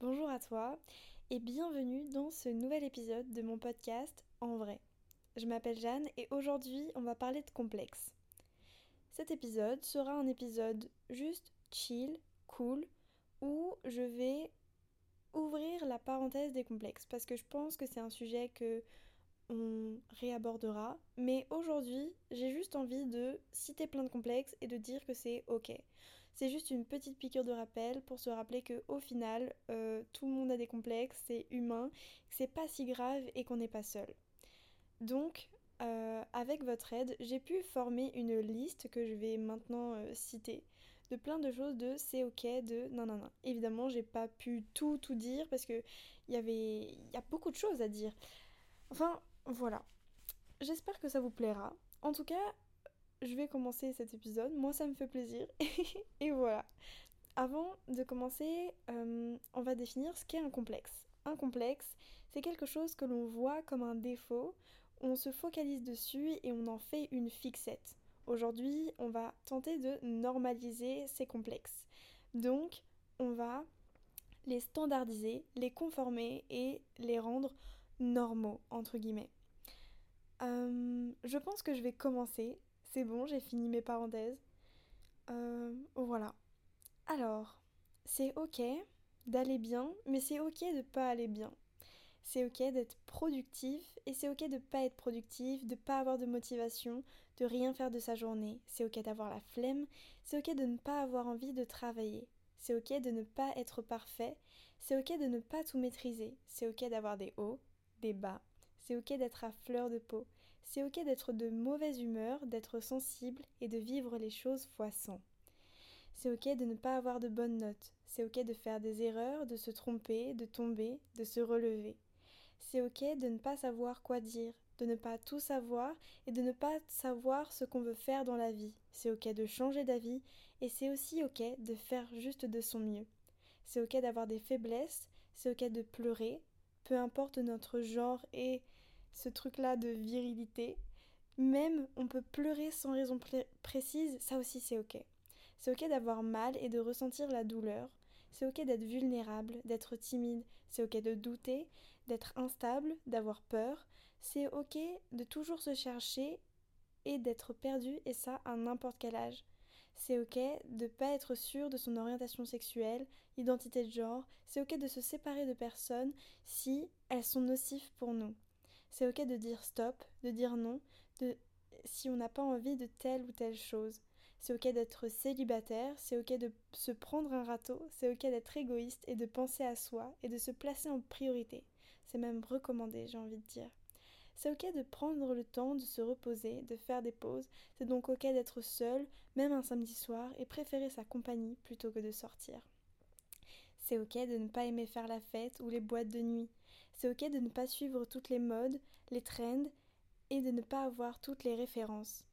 Bonjour à toi et bienvenue dans ce nouvel épisode de mon podcast En vrai. Je m'appelle Jeanne et aujourd'hui on va parler de complexe. Cet épisode sera un épisode juste chill, cool, où je vais ouvrir la parenthèse des complexes parce que je pense que c'est un sujet que on réabordera. Mais aujourd'hui, j'ai juste envie de citer plein de complexes et de dire que c'est ok. C'est juste une petite piqûre de rappel pour se rappeler que au final, euh, tout le monde a des complexes, c'est humain, c'est pas si grave et qu'on n'est pas seul. Donc, euh, avec votre aide, j'ai pu former une liste que je vais maintenant euh, citer de plein de choses de c'est ok, de non non non. Évidemment, j'ai pas pu tout tout dire parce que il y avait il y a beaucoup de choses à dire. Enfin, voilà. J'espère que ça vous plaira. En tout cas, je vais commencer cet épisode. Moi, ça me fait plaisir. et voilà. Avant de commencer, euh, on va définir ce qu'est un complexe. Un complexe, c'est quelque chose que l'on voit comme un défaut, on se focalise dessus et on en fait une fixette. Aujourd'hui, on va tenter de normaliser ces complexes. Donc, on va les standardiser, les conformer et les rendre normaux, entre guillemets. Euh, je pense que je vais commencer. C'est bon, j'ai fini mes parenthèses. Euh, voilà. Alors, c'est ok d'aller bien, mais c'est ok de pas aller bien. C'est ok d'être productif et c'est ok de pas être productif, de pas avoir de motivation, de rien faire de sa journée. C'est ok d'avoir la flemme, c'est ok de ne pas avoir envie de travailler. C'est ok de ne pas être parfait, c'est ok de ne pas tout maîtriser, c'est ok d'avoir des hauts, des bas, c'est ok d'être à fleur de peau. C'est ok d'être de mauvaise humeur, d'être sensible et de vivre les choses fois 100. C'est ok de ne pas avoir de bonnes notes. C'est ok de faire des erreurs, de se tromper, de tomber, de se relever. C'est ok de ne pas savoir quoi dire, de ne pas tout savoir et de ne pas savoir ce qu'on veut faire dans la vie. C'est ok de changer d'avis et c'est aussi ok de faire juste de son mieux. C'est ok d'avoir des faiblesses, c'est ok de pleurer, peu importe notre genre et ce truc-là de virilité. Même on peut pleurer sans raison précise, ça aussi c'est ok. C'est ok d'avoir mal et de ressentir la douleur. C'est ok d'être vulnérable, d'être timide. C'est ok de douter, d'être instable, d'avoir peur. C'est ok de toujours se chercher et d'être perdu, et ça à n'importe quel âge. C'est ok de pas être sûr de son orientation sexuelle, identité de genre. C'est ok de se séparer de personnes si elles sont nocives pour nous. C'est ok de dire stop, de dire non, de si on n'a pas envie de telle ou telle chose. C'est ok d'être célibataire, c'est ok de se prendre un râteau, c'est ok d'être égoïste et de penser à soi et de se placer en priorité. C'est même recommandé, j'ai envie de dire. C'est ok de prendre le temps de se reposer, de faire des pauses. C'est donc ok d'être seul, même un samedi soir, et préférer sa compagnie plutôt que de sortir. C'est ok de ne pas aimer faire la fête ou les boîtes de nuit. C'est ok de ne pas suivre toutes les modes, les trends, et de ne pas avoir toutes les références.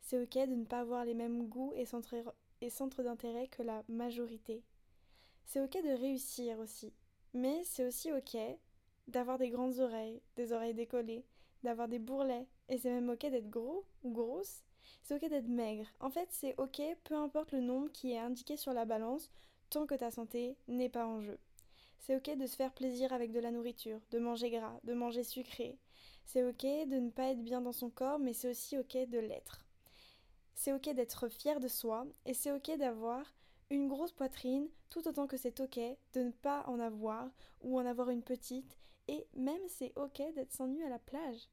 C'est ok de ne pas avoir les mêmes goûts et centres, d'intérêt que la majorité. C'est ok de réussir aussi. Mais c'est aussi ok d'avoir des grandes oreilles, des oreilles décollées, d'avoir des bourrelets, et c'est même ok d'être gros ou grosse. C'est ok d'être maigre. En fait, c'est ok peu importe le nombre qui est indiqué sur la balance, tant que ta santé n'est pas en jeu. C'est ok de se faire plaisir avec de la nourriture, de manger gras, de manger sucré. C'est ok de ne pas être bien dans son corps, mais c'est aussi ok de l'être. C'est ok d'être fier de soi, et c'est ok d'avoir une grosse poitrine, tout autant que c'est ok de ne pas en avoir ou en avoir une petite, et même c'est ok d'être sans nu à la plage.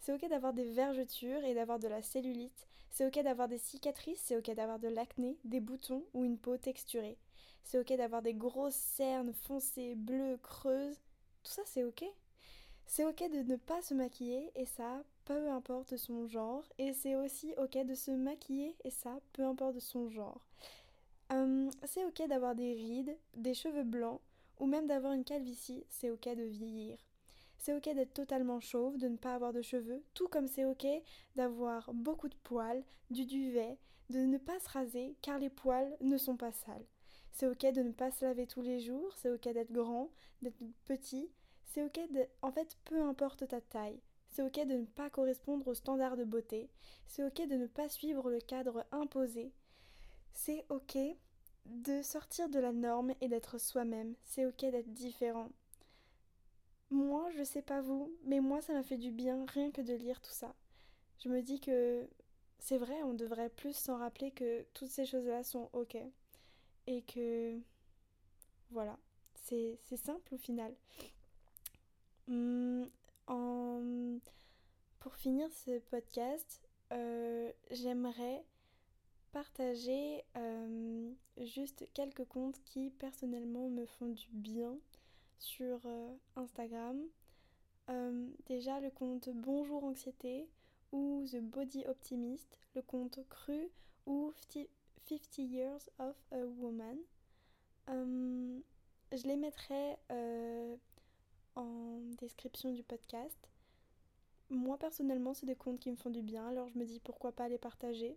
C'est ok d'avoir des vergetures et d'avoir de la cellulite. C'est ok d'avoir des cicatrices, c'est ok d'avoir de l'acné, des boutons ou une peau texturée. C'est ok d'avoir des grosses cernes foncées, bleues, creuses. Tout ça c'est ok. C'est ok de ne pas se maquiller et ça, peu importe son genre. Et c'est aussi ok de se maquiller et ça, peu importe son genre. Hum, c'est ok d'avoir des rides, des cheveux blancs, ou même d'avoir une calvitie, c'est ok de vieillir. C'est ok d'être totalement chauve, de ne pas avoir de cheveux, tout comme c'est ok d'avoir beaucoup de poils, du duvet, de ne pas se raser car les poils ne sont pas sales. C'est ok de ne pas se laver tous les jours, c'est ok d'être grand, d'être petit, c'est ok de... En fait, peu importe ta taille, c'est ok de ne pas correspondre aux standards de beauté, c'est ok de ne pas suivre le cadre imposé, c'est ok de sortir de la norme et d'être soi-même. C'est ok d'être différent. Moi, je sais pas vous, mais moi ça m'a fait du bien rien que de lire tout ça. Je me dis que c'est vrai, on devrait plus s'en rappeler que toutes ces choses-là sont ok. Et que voilà, c'est simple au final. Hum. Pour finir ce podcast, euh, j'aimerais partager euh, juste quelques comptes qui personnellement me font du bien sur euh, Instagram. Euh, déjà le compte Bonjour Anxiété ou The Body Optimist, le compte Cru ou 50 Years of a Woman. je les mettrai en description du podcast. Moi personnellement, c'est des comptes qui me font du bien, alors je me dis pourquoi pas les partager.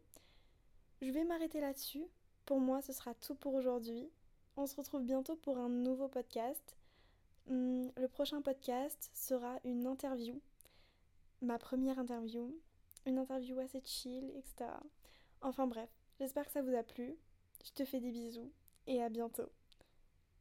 Je vais m'arrêter là-dessus. Pour moi, ce sera tout pour aujourd'hui. On se retrouve bientôt pour un nouveau podcast. Hmm, le prochain podcast sera une interview. Ma première interview. Une interview assez chill, etc. Enfin bref, j'espère que ça vous a plu. Je te fais des bisous et à bientôt.